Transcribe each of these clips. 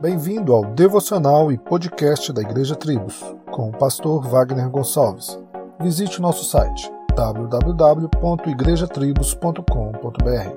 Bem-vindo ao devocional e podcast da Igreja Tribos, com o pastor Wagner Gonçalves. Visite o nosso site www.igrejatribos.com.br.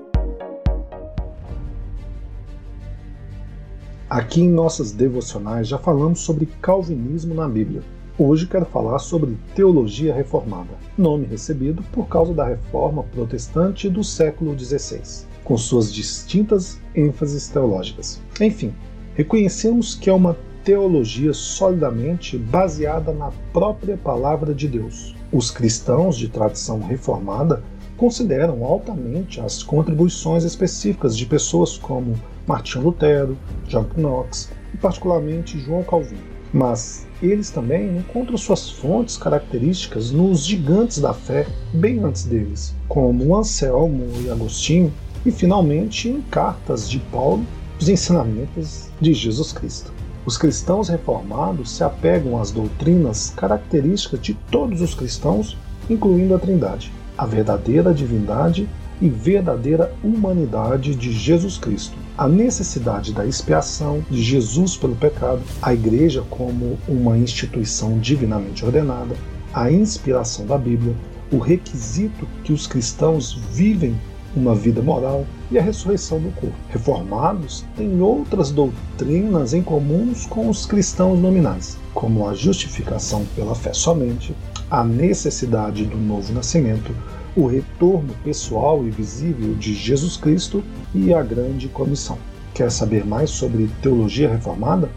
Aqui em nossas devocionais já falamos sobre calvinismo na Bíblia. Hoje quero falar sobre teologia reformada, nome recebido por causa da reforma protestante do século XVI, com suas distintas ênfases teológicas. Enfim, reconhecemos que é uma teologia solidamente baseada na própria palavra de Deus. Os cristãos de tradição reformada consideram altamente as contribuições específicas de pessoas como Martinho Lutero, John Knox e particularmente João Calvino. Mas eles também encontram suas fontes características nos gigantes da fé bem antes deles, como Anselmo e Agostinho, e finalmente em cartas de Paulo, os ensinamentos de Jesus Cristo. Os cristãos reformados se apegam às doutrinas características de todos os cristãos, incluindo a Trindade, a verdadeira divindade e verdadeira humanidade de Jesus Cristo, a necessidade da expiação de Jesus pelo pecado, a Igreja como uma instituição divinamente ordenada, a inspiração da Bíblia, o requisito que os cristãos vivem uma vida moral e a ressurreição do corpo. Reformados têm outras doutrinas em comuns com os cristãos nominais, como a justificação pela fé somente, a necessidade do novo nascimento, o retorno pessoal e visível de Jesus Cristo e a grande comissão. Quer saber mais sobre teologia reformada?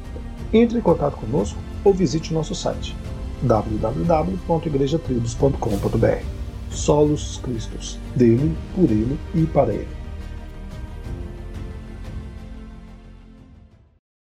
Entre em contato conosco ou visite nosso site www.igrejatribos.com.br. Solos Cristos, dele, por ele e para ele.